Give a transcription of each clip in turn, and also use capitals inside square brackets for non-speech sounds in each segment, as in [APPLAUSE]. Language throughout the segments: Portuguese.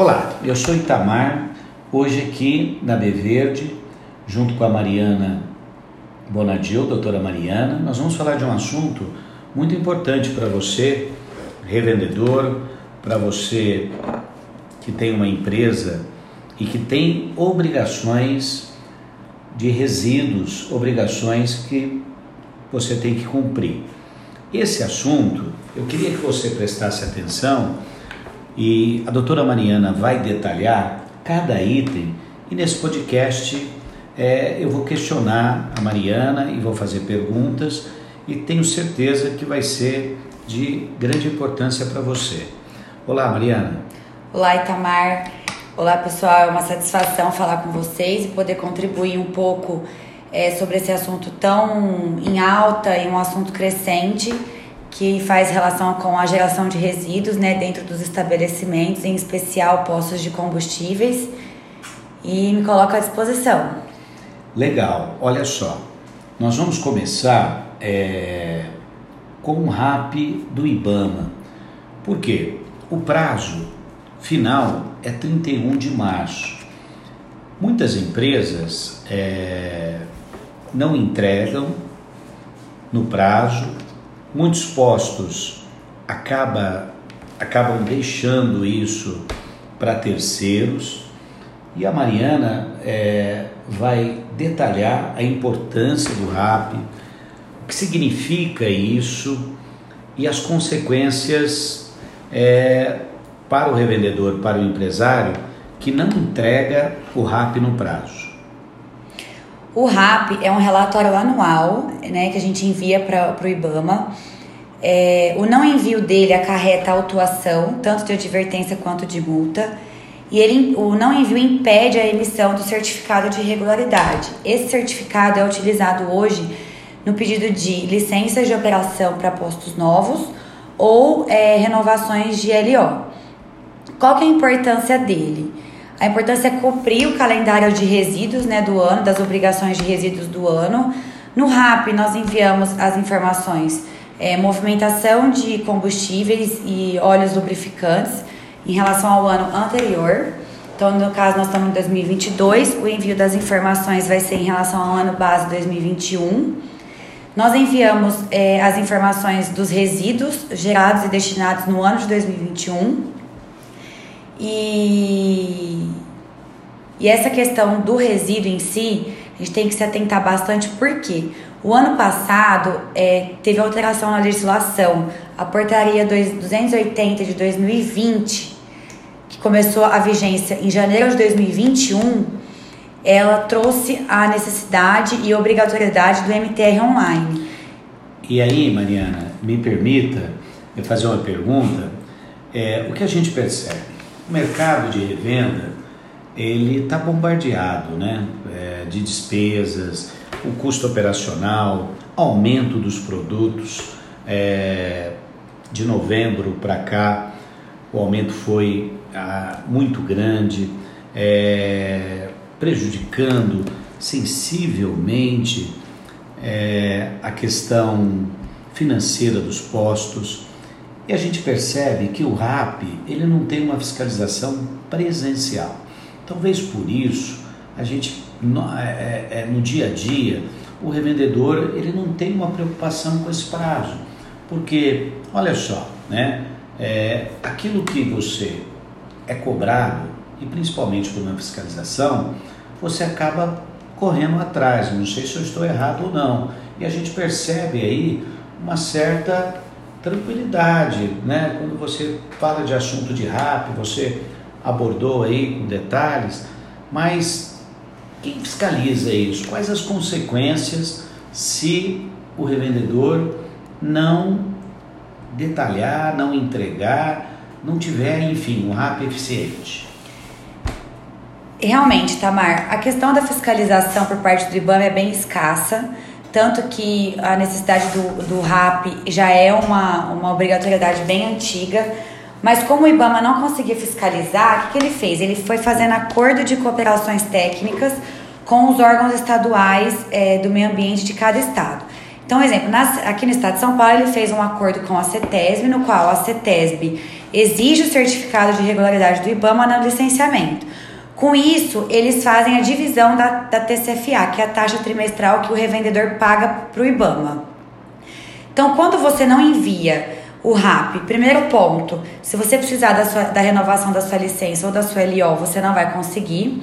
Olá, eu sou Itamar, hoje aqui na B Verde, junto com a Mariana Bonadil, doutora Mariana, nós vamos falar de um assunto muito importante para você, revendedor, para você que tem uma empresa e que tem obrigações de resíduos, obrigações que você tem que cumprir. Esse assunto, eu queria que você prestasse atenção e a doutora Mariana vai detalhar cada item e nesse podcast é, eu vou questionar a Mariana e vou fazer perguntas e tenho certeza que vai ser de grande importância para você. Olá, Mariana. Olá, Itamar. Olá, pessoal. É uma satisfação falar com vocês e poder contribuir um pouco é, sobre esse assunto tão em alta e um assunto crescente que faz relação com a geração de resíduos né, dentro dos estabelecimentos, em especial postos de combustíveis, e me coloco à disposição. Legal, olha só, nós vamos começar é, com um RAP do IBAMA. Por quê? O prazo final é 31 de março. Muitas empresas é, não entregam no prazo Muitos postos acaba, acabam deixando isso para terceiros e a Mariana é, vai detalhar a importância do RAP, o que significa isso e as consequências é, para o revendedor, para o empresário que não entrega o RAP no prazo. O RAP é um relatório anual né, que a gente envia para o IBAMA. É, o não envio dele acarreta autuação, tanto de advertência quanto de multa. E ele, o não envio impede a emissão do certificado de regularidade. Esse certificado é utilizado hoje no pedido de licenças de operação para postos novos ou é, renovações de LO. Qual que é a importância dele? A importância é cumprir o calendário de resíduos né, do ano, das obrigações de resíduos do ano. No RAP, nós enviamos as informações é, movimentação de combustíveis e óleos lubrificantes em relação ao ano anterior. Então, no caso, nós estamos em 2022, o envio das informações vai ser em relação ao ano base 2021. Nós enviamos é, as informações dos resíduos gerados e destinados no ano de 2021 e, e essa questão do resíduo em si, a gente tem que se atentar bastante porque o ano passado é, teve alteração na legislação, a portaria 280 de 2020, que começou a vigência em janeiro de 2021, ela trouxe a necessidade e obrigatoriedade do MTR online. E aí, Mariana, me permita eu fazer uma pergunta. É, o que a gente percebe? O mercado de revenda ele está bombardeado, né? É, de despesas, o custo operacional, aumento dos produtos. É, de novembro para cá, o aumento foi ah, muito grande, é, prejudicando sensivelmente é, a questão financeira dos postos. E a gente percebe que o RAP ele não tem uma fiscalização presencial. Talvez por isso a gente no, é, é, é, no dia a dia o revendedor ele não tem uma preocupação com esse prazo, porque olha só, né? É, aquilo que você é cobrado e principalmente por uma fiscalização, você acaba correndo atrás. Não sei se eu estou errado ou não. E a gente percebe aí uma certa tranquilidade, né? Quando você fala de assunto de rap, você abordou aí com detalhes, mas quem fiscaliza isso? Quais as consequências se o revendedor não detalhar, não entregar, não tiver, enfim, um RAP eficiente? Realmente, Tamar, a questão da fiscalização por parte do IBAMA é bem escassa tanto que a necessidade do, do RAP já é uma, uma obrigatoriedade bem antiga, mas como o IBAMA não conseguia fiscalizar, o que, que ele fez? Ele foi fazendo acordo de cooperações técnicas com os órgãos estaduais é, do meio ambiente de cada estado. Então, exemplo, aqui no estado de São Paulo, ele fez um acordo com a CETESB, no qual a CETESB exige o certificado de regularidade do IBAMA no licenciamento. Com isso, eles fazem a divisão da, da TCFA, que é a taxa trimestral que o revendedor paga para o IBAMA. Então, quando você não envia o RAP, primeiro ponto, se você precisar da, sua, da renovação da sua licença ou da sua LO, você não vai conseguir.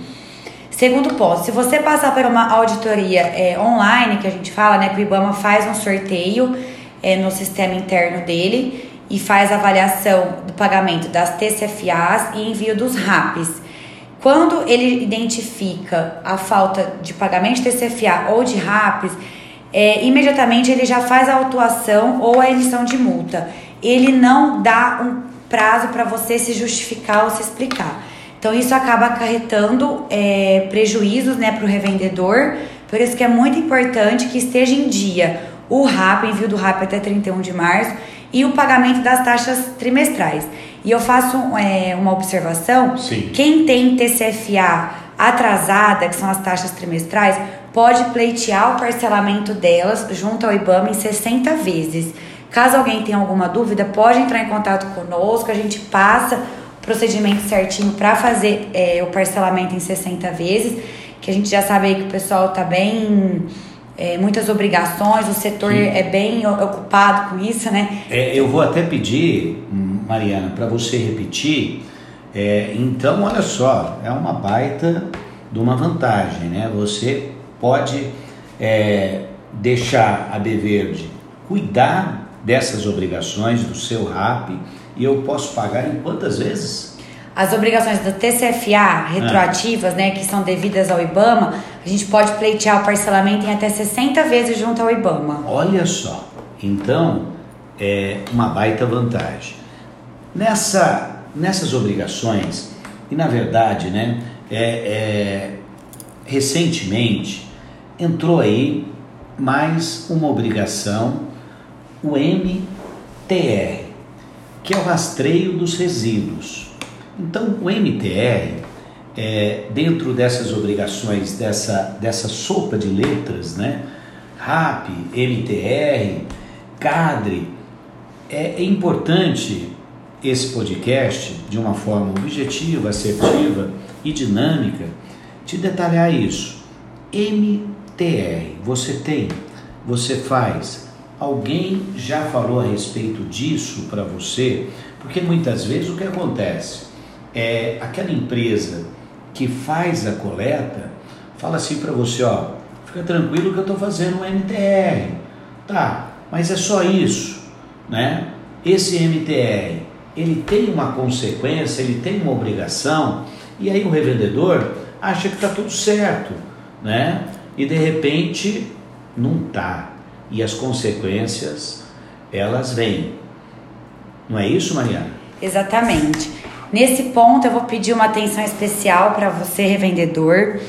Segundo ponto, se você passar por uma auditoria é, online, que a gente fala, né, que o IBAMA faz um sorteio é, no sistema interno dele e faz avaliação do pagamento das TCFAs e envio dos RAPs. Quando ele identifica a falta de pagamento de TCFA ou de RAPs, é, imediatamente ele já faz a autuação ou a emissão de multa. Ele não dá um prazo para você se justificar ou se explicar. Então isso acaba acarretando é, prejuízos né, para o revendedor. Por isso que é muito importante que esteja em dia o RAP, envio do RAP até 31 de março e o pagamento das taxas trimestrais. E eu faço é, uma observação: Sim. quem tem TCFA atrasada, que são as taxas trimestrais, pode pleitear o parcelamento delas junto ao IBAMA em 60 vezes. Caso alguém tenha alguma dúvida, pode entrar em contato conosco, a gente passa o procedimento certinho para fazer é, o parcelamento em 60 vezes, que a gente já sabe aí que o pessoal está bem é, muitas obrigações, o setor Sim. é bem ocupado com isso, né? É, eu vou até pedir, Mariana, para você repetir. É, então, olha só, é uma baita de uma vantagem, né? Você pode é, deixar a B Verde cuidar dessas obrigações do seu RAP e eu posso pagar em quantas vezes? As obrigações do TCFA retroativas, ah. né, que são devidas ao IBAMA, a gente pode pleitear o parcelamento em até 60 vezes junto ao IBAMA. Olha só, então é uma baita vantagem. Nessa, nessas obrigações, e na verdade, né, é, é, recentemente entrou aí mais uma obrigação, o MTR, que é o rastreio dos resíduos. Então, o MTR, é, dentro dessas obrigações, dessa, dessa sopa de letras, né? RAP, MTR, CADRE, é, é importante esse podcast, de uma forma objetiva, assertiva e dinâmica, te detalhar isso. MTR, você tem, você faz, alguém já falou a respeito disso para você? Porque muitas vezes o que acontece? É, aquela empresa que faz a coleta fala assim para você, ó, fica tranquilo que eu estou fazendo um MTR, tá? Mas é só isso, né? Esse MTR ele tem uma consequência, ele tem uma obrigação e aí o revendedor acha que está tudo certo, né? E de repente não tá e as consequências elas vêm. Não é isso, Mariana? Exatamente. Nesse ponto, eu vou pedir uma atenção especial para você, revendedor.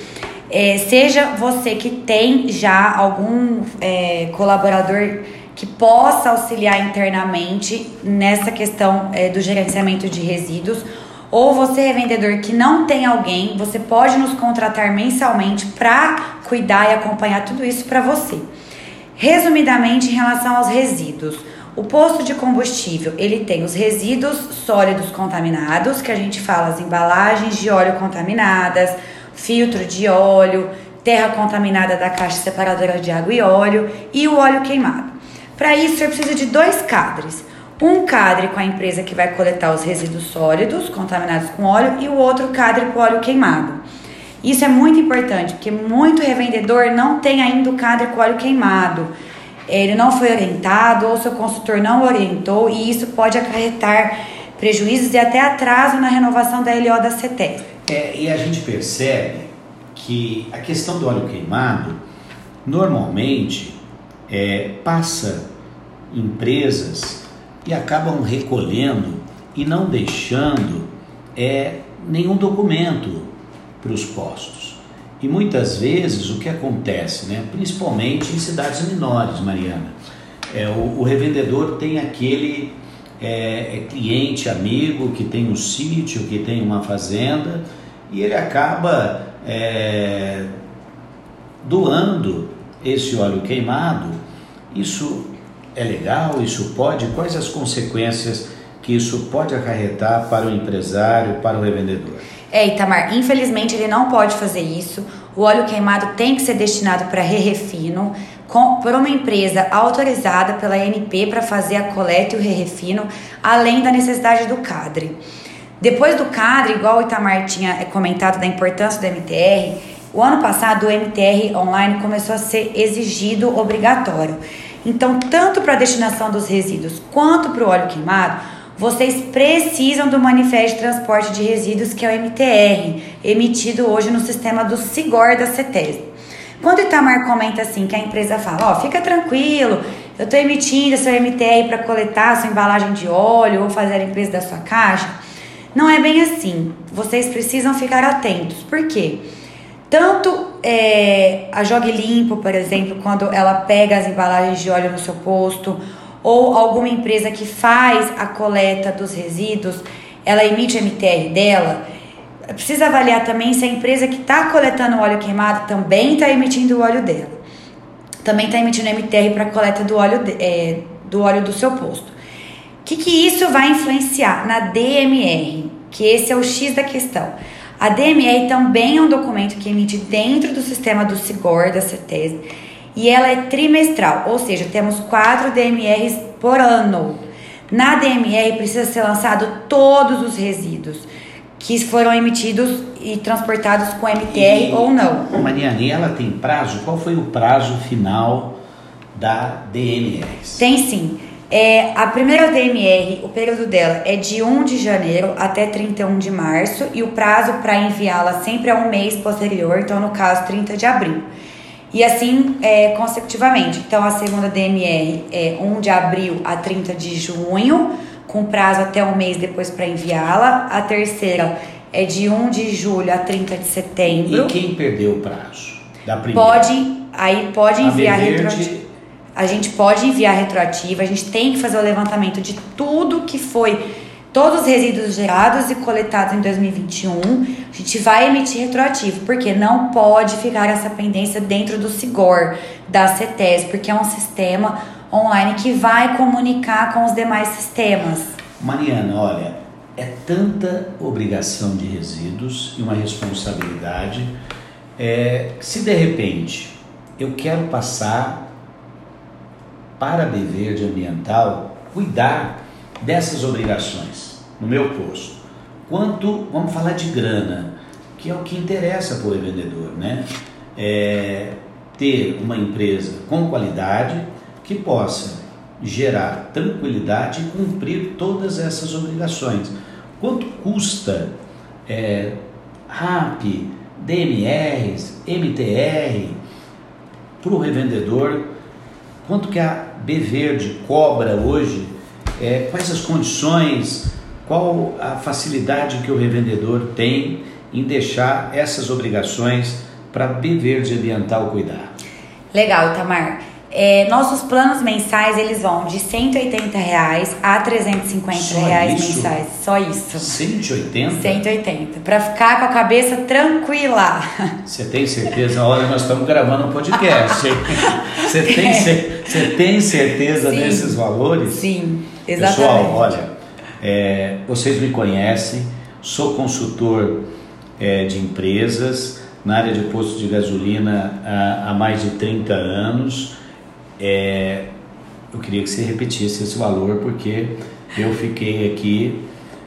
É, seja você que tem já algum é, colaborador que possa auxiliar internamente nessa questão é, do gerenciamento de resíduos, ou você, revendedor, que não tem alguém, você pode nos contratar mensalmente para cuidar e acompanhar tudo isso para você. Resumidamente, em relação aos resíduos. O posto de combustível, ele tem os resíduos sólidos contaminados, que a gente fala as embalagens de óleo contaminadas, filtro de óleo, terra contaminada da caixa separadora de água e óleo e o óleo queimado. Para isso, você precisa de dois cadres. Um cadre com a empresa que vai coletar os resíduos sólidos contaminados com óleo e o outro cadre com óleo queimado. Isso é muito importante, porque muito revendedor não tem ainda o cadre com óleo queimado ele não foi orientado ou seu consultor não orientou e isso pode acarretar prejuízos e até atraso na renovação da LO da CETES. É, e a gente percebe que a questão do óleo queimado normalmente é, passa empresas e acabam recolhendo e não deixando é, nenhum documento para os postos. E muitas vezes o que acontece, né, principalmente em cidades menores, Mariana, é, o, o revendedor tem aquele é, é cliente, amigo que tem um sítio, que tem uma fazenda e ele acaba é, doando esse óleo queimado. Isso é legal? Isso pode? Quais as consequências que isso pode acarretar para o empresário, para o revendedor? É, Itamar, infelizmente ele não pode fazer isso. O óleo queimado tem que ser destinado para re-refino por uma empresa autorizada pela ANP para fazer a coleta e o re-refino, além da necessidade do CADRE. Depois do CADRE, igual o Itamar tinha comentado da importância do MTR, o ano passado o MTR online começou a ser exigido obrigatório. Então, tanto para a destinação dos resíduos quanto para o óleo queimado, vocês precisam do Manifesto de Transporte de Resíduos, que é o MTR, emitido hoje no sistema do SIGOR da CETES. Quando o Itamar comenta assim, que a empresa fala, ó, oh, fica tranquilo, eu estou emitindo seu MTR para coletar sua embalagem de óleo ou fazer a limpeza da sua caixa, não é bem assim. Vocês precisam ficar atentos. Por quê? Tanto é, a Jogue Limpo, por exemplo, quando ela pega as embalagens de óleo no seu posto, ou alguma empresa que faz a coleta dos resíduos, ela emite o MTR dela, precisa avaliar também se a empresa que está coletando óleo queimado também está emitindo o óleo dela. Também está emitindo MTR para coleta do óleo, é, do óleo do seu posto. O que, que isso vai influenciar na DMR? Que esse é o X da questão. A DMR também é um documento que emite dentro do sistema do SIGOR, da CETES, e ela é trimestral, ou seja, temos quatro DMRs por ano. Na DMR precisa ser lançado todos os resíduos que foram emitidos e transportados com MTR e, ou não. Mariane, ela tem prazo? Qual foi o prazo final da DMR? Tem sim. É, a primeira DMR, o período dela é de 1 de janeiro até 31 de março e o prazo para enviá-la sempre é um mês posterior, então no caso 30 de abril. E assim é, consecutivamente. Então a segunda DMR é 1 de abril a 30 de junho, com prazo até um mês depois para enviá-la. A terceira é de 1 de julho a 30 de setembro. E quem perdeu o prazo? Da primeira? Pode, aí pode enviar retroativo a gente pode enviar retroativa, a gente tem que fazer o levantamento de tudo que foi, todos os resíduos gerados e coletados em 2021, a gente vai emitir retroativo, porque não pode ficar essa pendência dentro do SIGOR, da CETES, porque é um sistema online que vai comunicar com os demais sistemas. Mariana, olha, é tanta obrigação de resíduos e uma responsabilidade. É, se de repente eu quero passar para a Verde Ambiental cuidar dessas obrigações no meu posto. Quanto, vamos falar de grana, que é o que interessa para o revendedor, né? É ter uma empresa com qualidade que possa gerar tranquilidade e cumprir todas essas obrigações. Quanto custa é, RAP, DMRs, MTR para o revendedor Quanto que a B Verde cobra hoje? É, quais as condições? Qual a facilidade que o revendedor tem em deixar essas obrigações para B Verde Ambiental cuidar? Legal, Tamar. É, nossos planos mensais eles vão de 180 reais a 350 Só reais isso? mensais. Só isso. 180? 180. Para ficar com a cabeça tranquila. [LAUGHS] Você tem certeza? Olha, nós estamos gravando um podcast. Você tem, você tem certeza Sim. desses valores? Sim, exatamente. Pessoal, olha, é, vocês me conhecem, sou consultor é, de empresas na área de posto de gasolina há, há mais de 30 anos é, eu queria que você repetisse esse valor porque eu fiquei aqui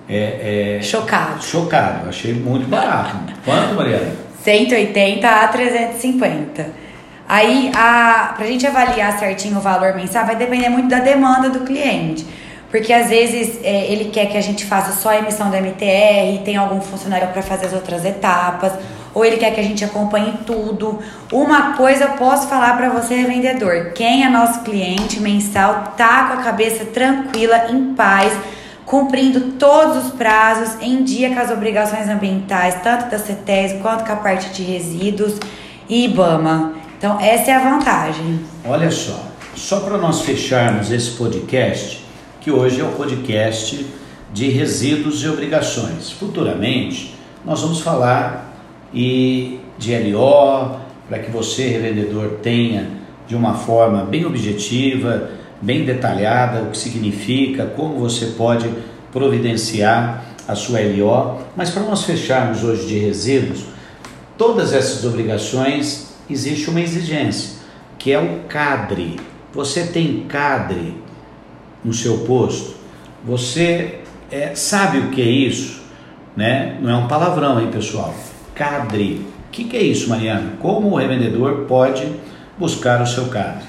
é, é, chocado. Chocado, achei muito barato. Quanto, Mariana? 180 a 350. Aí, a, pra gente avaliar certinho o valor mensal, vai depender muito da demanda do cliente. Porque às vezes é, ele quer que a gente faça só a emissão do MTR, tem algum funcionário para fazer as outras etapas ou ele quer que a gente acompanhe tudo. Uma coisa eu posso falar para você, vendedor: quem é nosso cliente mensal tá com a cabeça tranquila, em paz, cumprindo todos os prazos, em dia com as obrigações ambientais, tanto da CETES quanto com a parte de resíduos e IBAMA. Então, essa é a vantagem. Olha só, só para nós fecharmos esse podcast, que hoje é o podcast de resíduos e obrigações. Futuramente, nós vamos falar e de LO, para que você, revendedor, tenha de uma forma bem objetiva, bem detalhada o que significa, como você pode providenciar a sua LO, mas para nós fecharmos hoje de resíduos, todas essas obrigações existe uma exigência, que é o CADRE. Você tem CADRE no seu posto? Você é, sabe o que é isso? Né? Não é um palavrão, hein, pessoal? CADRE. O que, que é isso, Mariana? Como o revendedor pode buscar o seu CADRE?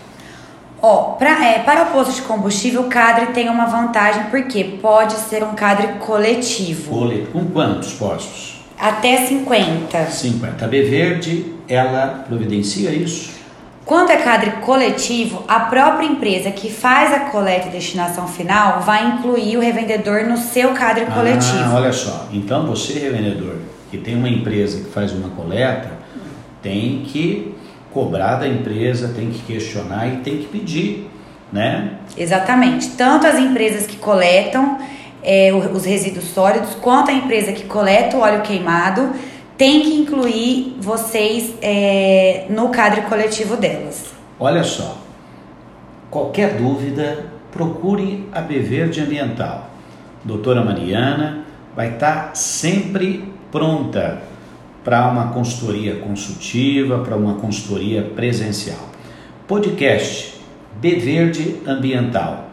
Ó, pra, é, para o posto de combustível, o cadre tem uma vantagem porque pode ser um cadre coletivo. Com quantos postos? Até 50. 50. A B Verde, ela providencia isso? Quando é cadre coletivo, a própria empresa que faz a coleta e destinação final vai incluir o revendedor no seu cadre ah, coletivo. Olha só, então você, revendedor, que tem uma empresa que faz uma coleta, tem que cobrar da empresa, tem que questionar e tem que pedir, né? Exatamente. Tanto as empresas que coletam é, os resíduos sólidos, quanto a empresa que coleta o óleo queimado, tem que incluir vocês é, no cadre coletivo delas. Olha só, qualquer dúvida, procure a B Verde Ambiental. Doutora Mariana vai estar sempre pronta para uma consultoria consultiva, para uma consultoria presencial. Podcast B Verde Ambiental.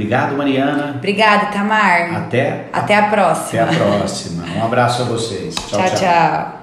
Obrigado, Mariana. Obrigada, Tamar. Até, Até a próxima. Até a próxima. Um abraço a vocês. tchau. tchau. tchau.